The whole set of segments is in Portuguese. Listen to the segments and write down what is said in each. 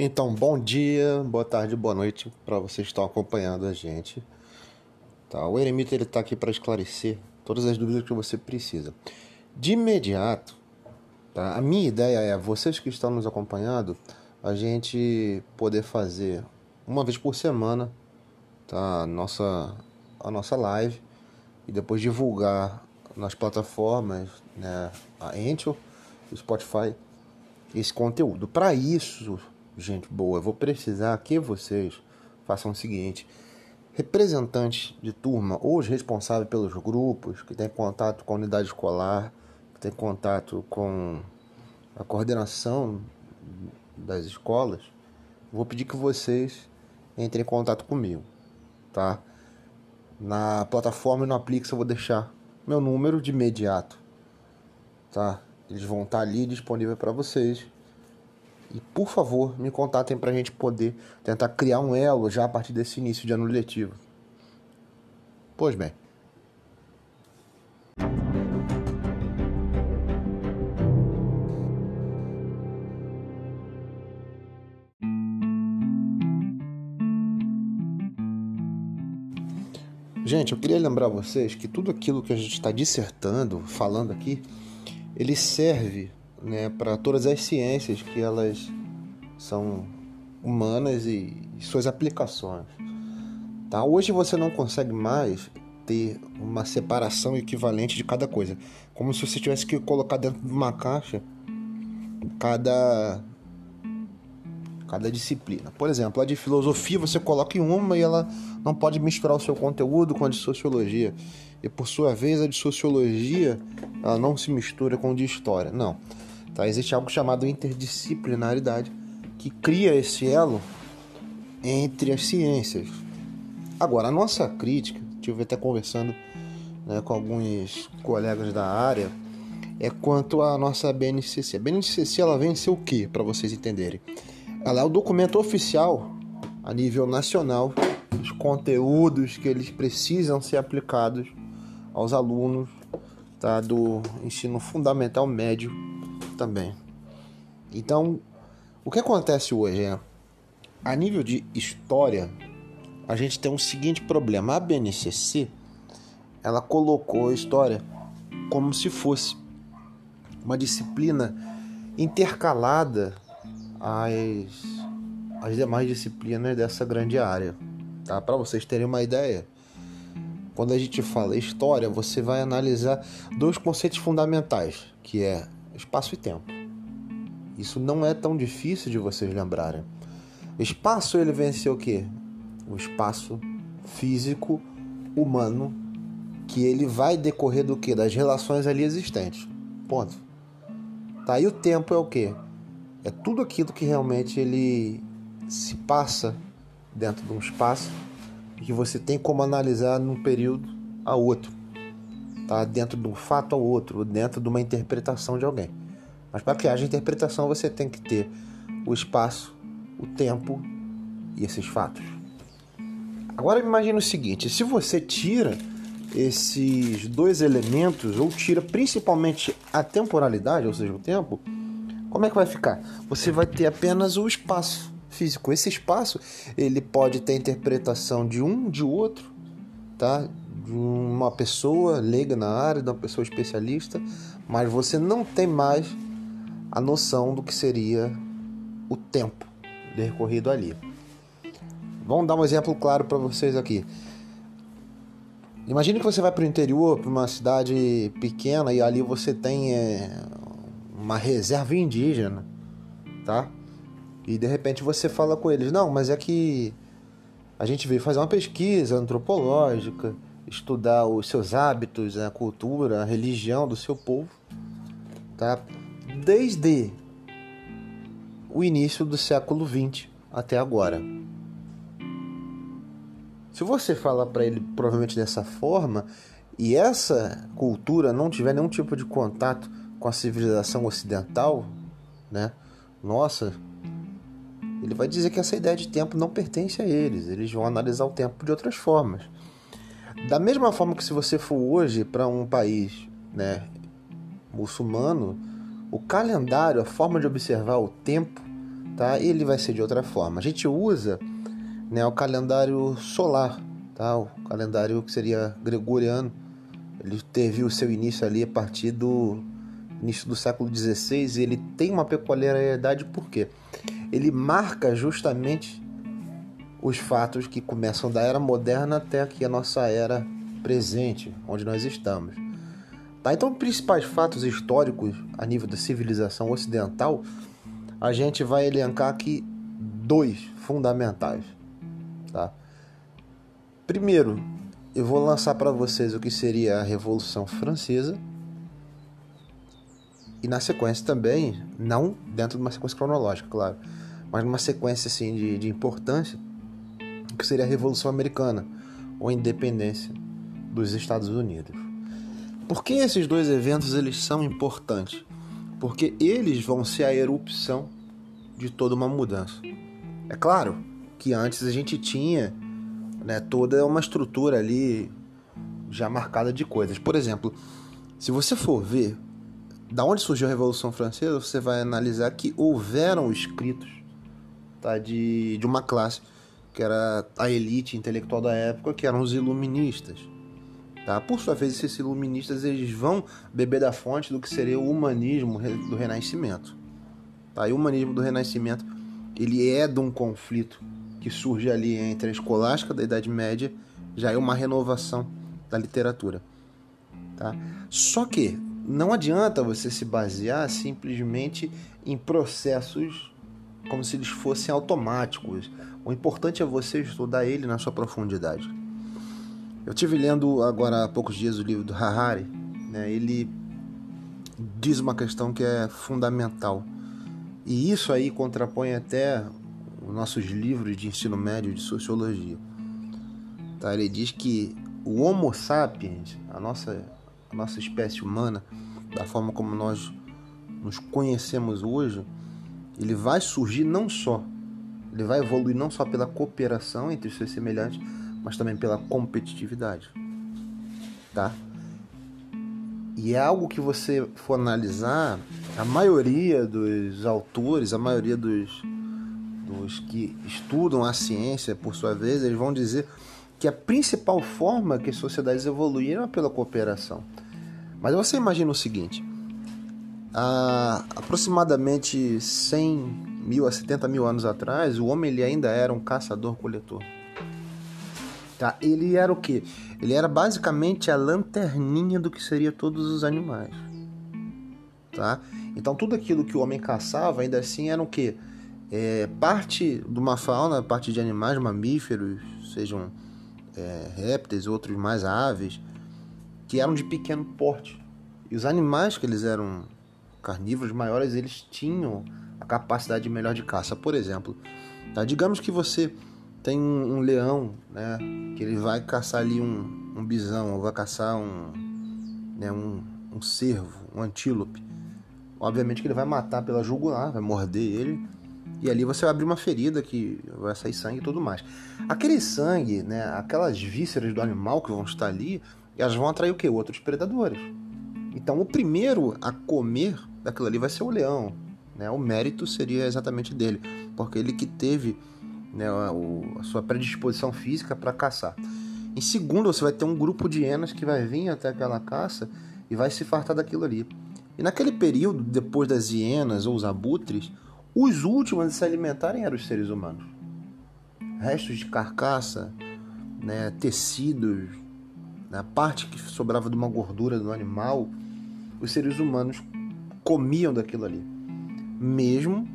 Então, bom dia, boa tarde, boa noite para vocês que estão acompanhando a gente. Tá, o Eremita ele está aqui para esclarecer todas as dúvidas que você precisa. De imediato, tá? A minha ideia é vocês que estão nos acompanhando, a gente poder fazer uma vez por semana, tá? A nossa a nossa live e depois divulgar nas plataformas, né, a Anchor, o Spotify, esse conteúdo. Para isso, gente boa, vou precisar que vocês façam o seguinte: representantes de turma ou os responsáveis pelos grupos que têm contato com a unidade escolar, que têm contato com a coordenação das escolas, vou pedir que vocês entrem em contato comigo, tá? Na plataforma e no Aplix eu vou deixar meu número de imediato, tá? Eles vão estar ali disponível para vocês e por favor, me contatem para a gente poder tentar criar um elo já a partir desse início de ano letivo. Pois bem. Gente, eu queria lembrar vocês que tudo aquilo que a gente está dissertando, falando aqui, ele serve né, para todas as ciências que elas são humanas e, suas aplicações. Tá? Hoje você não consegue mais ter uma separação equivalente de cada coisa, como se você tivesse que colocar dentro de uma caixa cada cada disciplina. Por exemplo, a de filosofia você coloca em uma e ela não pode misturar o seu conteúdo com a de sociologia. E por sua vez, a de sociologia ela não se mistura com a de história. Não. Tá? Existe algo chamado interdisciplinaridade que cria esse elo entre as ciências. Agora, a nossa crítica, estive até conversando né, com alguns colegas da área, é quanto à nossa BNCC. A BNCC ela vem ser o que, para vocês entenderem? Ela é o documento oficial a nível nacional dos conteúdos que eles precisam ser aplicados aos alunos tá, do ensino fundamental médio também. Então, o que acontece hoje é, a nível de história, a gente tem um seguinte problema. A BNCC, ela colocou a história como se fosse uma disciplina intercalada às, às demais disciplinas dessa grande área. Tá? Para vocês terem uma ideia, quando a gente fala história, você vai analisar dois conceitos fundamentais, que é espaço e tempo. Isso não é tão difícil de vocês lembrarem. Espaço ele vem ser o quê? O espaço físico humano que ele vai decorrer do que? Das relações ali existentes. Ponto. Tá aí o tempo é o quê? É tudo aquilo que realmente ele se passa dentro de um espaço e que você tem como analisar num período a outro tá? dentro de um fato ao outro, dentro de uma interpretação de alguém. Mas para que haja interpretação, você tem que ter o espaço, o tempo e esses fatos. Agora imagine o seguinte: se você tira esses dois elementos, ou tira principalmente a temporalidade, ou seja, o tempo, como é que vai ficar? Você vai ter apenas o espaço físico. Esse espaço ele pode ter interpretação de um, de outro, tá? de uma pessoa leiga na área, de uma pessoa especialista, mas você não tem mais a noção do que seria o tempo decorrido ali. Vamos dar um exemplo claro para vocês aqui. Imagine que você vai para o interior, para uma cidade pequena e ali você tem é, uma reserva indígena, tá? E de repente você fala com eles: não, mas é que a gente veio fazer uma pesquisa antropológica estudar os seus hábitos, a cultura, a religião do seu povo, tá? Desde o início do século XX até agora. Se você falar para ele provavelmente dessa forma e essa cultura não tiver nenhum tipo de contato com a civilização ocidental, né? Nossa, ele vai dizer que essa ideia de tempo não pertence a eles. Eles vão analisar o tempo de outras formas. Da mesma forma que se você for hoje para um país né, muçulmano, o calendário, a forma de observar o tempo, tá? Ele vai ser de outra forma. A gente usa né, o calendário solar, tá? O calendário que seria gregoriano. Ele teve o seu início ali a partir do início do século XVI. ele tem uma peculiaridade porque ele marca justamente os fatos que começam da era moderna até aqui a nossa era presente, onde nós estamos. Tá? Então, principais fatos históricos a nível da civilização ocidental, a gente vai elencar aqui dois fundamentais. Tá? Primeiro, eu vou lançar para vocês o que seria a Revolução Francesa. E na sequência também, não dentro de uma sequência cronológica, claro, mas numa sequência assim, de, de importância, que seria a Revolução Americana, ou a independência dos Estados Unidos. Por que esses dois eventos eles são importantes? Porque eles vão ser a erupção de toda uma mudança. É claro que antes a gente tinha né, toda uma estrutura ali já marcada de coisas. Por exemplo, se você for ver da onde surgiu a Revolução Francesa, você vai analisar que houveram escritos tá, de, de uma classe que era a elite intelectual da época, que eram os iluministas. Tá? Por sua vez, esses iluministas eles vão beber da fonte do que seria o humanismo do Renascimento. Tá? E o humanismo do Renascimento ele é de um conflito que surge ali entre a escolástica da Idade Média, já é uma renovação da literatura. Tá? Só que não adianta você se basear simplesmente em processos como se eles fossem automáticos. O importante é você estudar ele na sua profundidade. Eu tive lendo agora há poucos dias o livro do Harari, né? Ele diz uma questão que é fundamental. E isso aí contrapõe até os nossos livros de ensino médio de sociologia. Tá? Ele diz que o Homo sapiens, a nossa, a nossa espécie humana, da forma como nós nos conhecemos hoje, ele vai surgir não só, ele vai evoluir não só pela cooperação entre os seus semelhantes, mas também pela competitividade. Tá? E é algo que você for analisar, a maioria dos autores, a maioria dos, dos que estudam a ciência, por sua vez, eles vão dizer que a principal forma que sociedades evoluíram é pela cooperação. Mas você imagina o seguinte: há aproximadamente 100 mil a 70 mil anos atrás, o homem ele ainda era um caçador-coletor. Tá? Ele era o que? Ele era basicamente a lanterninha do que seria todos os animais. Tá? Então tudo aquilo que o homem caçava ainda assim era o que? É, parte de uma fauna, parte de animais, mamíferos, sejam é, répteis, outros mais aves, que eram de pequeno porte. E os animais que eles eram carnívoros maiores, eles tinham a capacidade melhor de caça. Por exemplo, tá? digamos que você tem um, um, leão, né? Que ele vai caçar ali um, um bisão, ou vai caçar um, né, um, um cervo, um antílope. Obviamente que ele vai matar pela jugular, vai morder ele. E ali você vai abrir uma ferida que vai sair sangue e tudo mais. Aquele sangue, né, aquelas vísceras do animal que vão estar ali, elas vão atrair o que? Outros predadores. Então o primeiro a comer daquilo ali vai ser o leão. Né? O mérito seria exatamente dele, porque ele que teve né, a, sua predisposição física para caçar. Em segundo, você vai ter um grupo de hienas que vai vir até aquela caça e vai se fartar daquilo ali. E naquele período, depois das hienas ou os abutres, os últimos a se alimentarem eram os seres humanos. Restos de carcaça, né, tecidos, né, a parte que sobrava de uma gordura do animal, os seres humanos comiam daquilo ali. Mesmo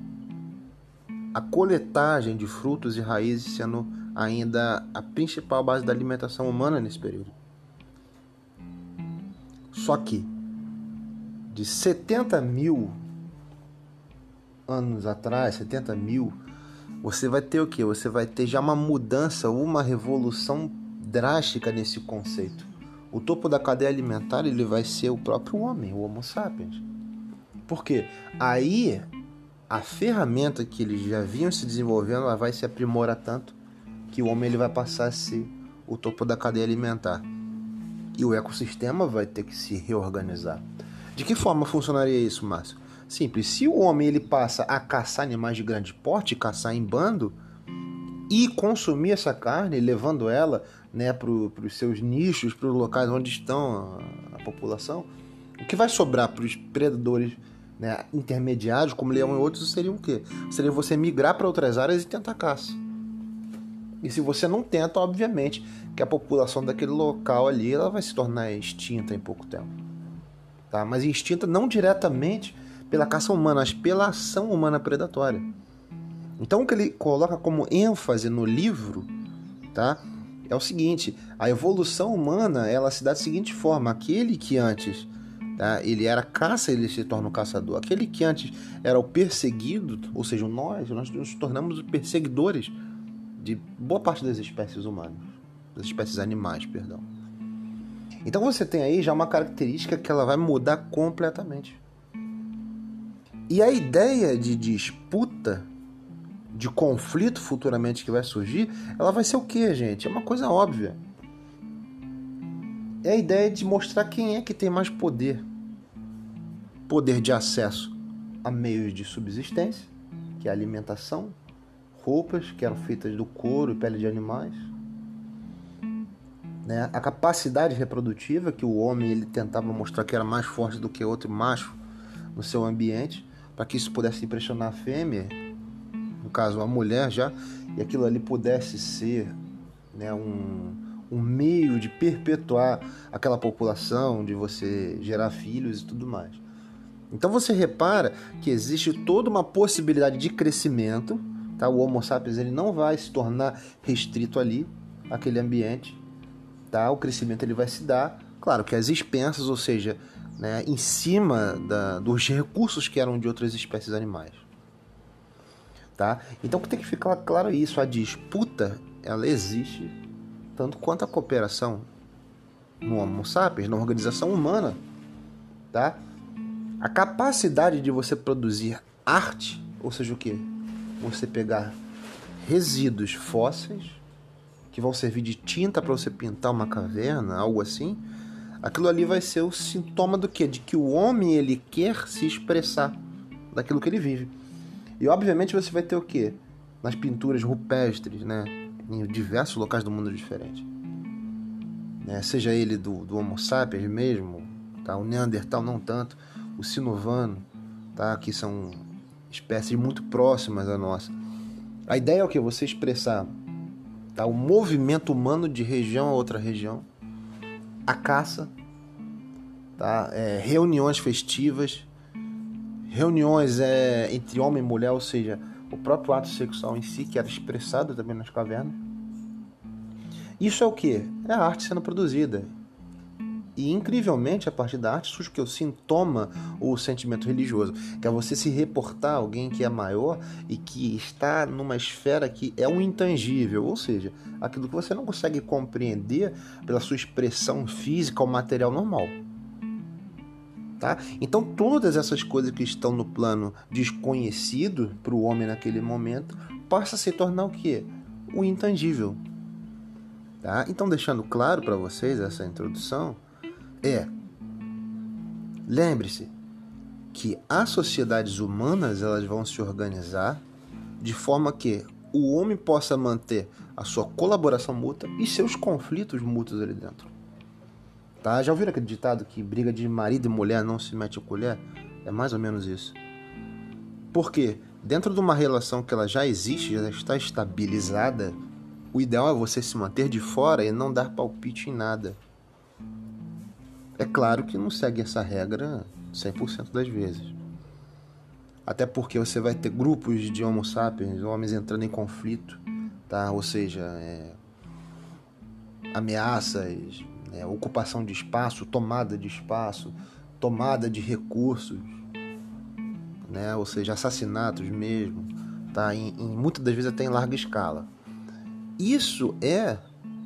a coletagem de frutos e raízes sendo ainda a principal base da alimentação humana nesse período. Só que de 70 mil anos atrás, 70 mil, você vai ter o que? Você vai ter já uma mudança, uma revolução drástica nesse conceito. O topo da cadeia alimentar ele vai ser o próprio homem, o Homo sapiens. Por quê? Aí a ferramenta que eles já vinham se desenvolvendo ela vai se aprimorar tanto que o homem ele vai passar a ser o topo da cadeia alimentar e o ecossistema vai ter que se reorganizar. De que forma funcionaria isso, Márcio? Simples. Se o homem ele passa a caçar animais de grande porte, caçar em bando e consumir essa carne, levando ela né, para os seus nichos, para os locais onde estão a, a, população, o que vai sobrar para os predadores né, intermediários, como leão e outros, seria o quê? Seria você migrar para outras áreas e tentar caça. E se você não tenta, obviamente, que a população daquele local ali ela vai se tornar extinta em pouco tempo. Tá? Mas extinta não diretamente pela caça humana, mas pela ação humana predatória. Então o que ele coloca como ênfase no livro, tá? É o seguinte: a evolução humana ela se dá da seguinte forma: aquele que antes tá, ele era caça, ele se torna o um caçador. Aquele que antes era o perseguido, ou seja, nós, nós nos tornamos os perseguidores de boa parte das espécies humanas, das espécies animais, perdão. Então você tem aí já uma característica que ela vai mudar completamente. E a ideia de disputa, de conflito futuramente que vai surgir, ela vai ser o que, gente? É uma coisa óbvia. É a ideia de mostrar quem é que tem mais poder. Poder de acesso a meios de subsistência, que é alimentação, roupas que eram feitas do couro e pele de animais. Né? A capacidade reprodutiva que o homem ele tentava mostrar que era mais forte do que outro macho no seu ambiente, para que isso pudesse impressionar a fêmea, no caso a mulher já, e aquilo ali pudesse ser né, um, um meio de perpetuar aquela população, de você gerar filhos e tudo mais. Então você repara que existe toda uma possibilidade de crescimento Tá? O Homo sapiens ele não vai se tornar restrito ali, aquele ambiente. Tá? O crescimento ele vai se dar, claro que às expensas, ou seja, né, em cima da, dos recursos que eram de outras espécies animais. Tá? Então tem que ficar claro isso, a disputa ela existe tanto quanto a cooperação no Homo sapiens, na organização humana, tá? A capacidade de você produzir arte, ou seja, o que? você pegar resíduos fósseis que vão servir de tinta para você pintar uma caverna, algo assim, aquilo ali vai ser o sintoma do quê? De que o homem ele quer se expressar daquilo que ele vive. E obviamente você vai ter o quê? Nas pinturas rupestres, né? Em diversos locais do mundo diferentes. Né? Seja ele do, do Homo sapiens mesmo, tá? o Neandertal não tanto, o Sinovano, tá? que são espécies muito próximas da nossa. A ideia é o que? Você expressar tá? o movimento humano de região a outra região, a caça, tá? É, reuniões festivas, reuniões é, entre homem e mulher, ou seja, o próprio ato sexual em si, que era expressado também nas cavernas. Isso é o que? É a arte sendo produzida. E incrivelmente, a partir da arte surge o que? O sintoma o sentimento religioso, que é você se reportar a alguém que é maior e que está numa esfera que é um intangível, ou seja, aquilo que você não consegue compreender pela sua expressão física ou material normal. Tá? Então, todas essas coisas que estão no plano desconhecido para o homem naquele momento passa a se tornar o que? O intangível. Tá? Então, deixando claro para vocês essa introdução, é: lembre-se que as sociedades humanas elas vão se organizar de forma que o homem possa manter a sua colaboração mútua e seus conflitos mútuos ali dentro. Tá? Já ouviram aquele ditado que briga de marido e mulher não se mete a colher? É mais ou menos isso. Porque dentro de uma relação que ela já existe, já está estabilizada, o ideal é você se manter de fora e não dar palpite em nada. É claro que não segue essa regra 100% das vezes. Até porque você vai ter grupos de Homo sapiens, homens entrando em conflito, tá? Ou seja, é, ameaças, é, ocupação de espaço, tomada de espaço, tomada de recursos, né? Ou seja, assassinatos mesmo, tá? Em, em muitas das vezes até em larga escala. Isso é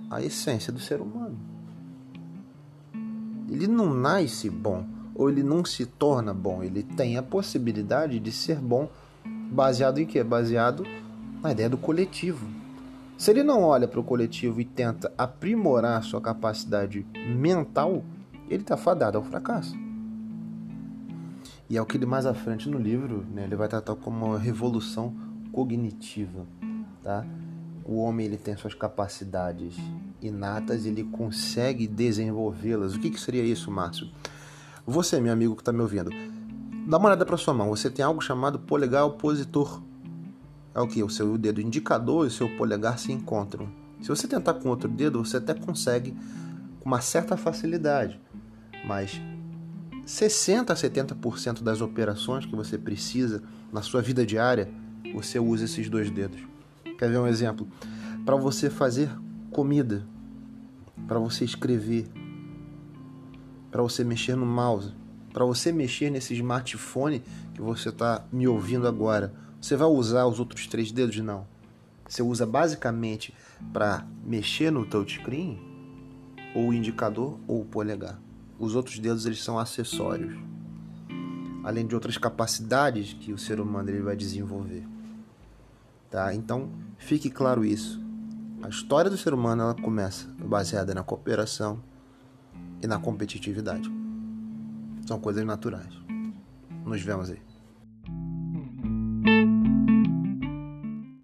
a essência do ser humano ele não nasce bom ou ele não se torna bom, ele tem a possibilidade de ser bom baseado em quê? Baseado na ideia do coletivo. Se ele não olha para o coletivo e tenta aprimorar sua capacidade mental, ele está fadado ao fracasso. E é o que ele mais à frente no livro, né, ele vai tratar como uma revolução cognitiva, tá? O homem ele tem suas capacidades inatas, ele consegue desenvolvê-las. O que, que seria isso, Márcio? Você, meu amigo que está me ouvindo, dá uma olhada para sua mão. Você tem algo chamado polegar opositor. É o que? O seu dedo indicador e o seu polegar se encontram. Se você tentar com outro dedo, você até consegue com uma certa facilidade, mas 60 a 70% das operações que você precisa na sua vida diária, você usa esses dois dedos. Quer ver um exemplo? Para você fazer comida, para você escrever, para você mexer no mouse, para você mexer nesse smartphone que você está me ouvindo agora. Você vai usar os outros três dedos? Não. Você usa basicamente para mexer no touchscreen, ou o indicador ou o polegar. Os outros dedos eles são acessórios, além de outras capacidades que o ser humano ele vai desenvolver. Tá? Então, fique claro isso. A história do ser humano ela começa baseada na cooperação e na competitividade. São coisas naturais. Nos vemos aí.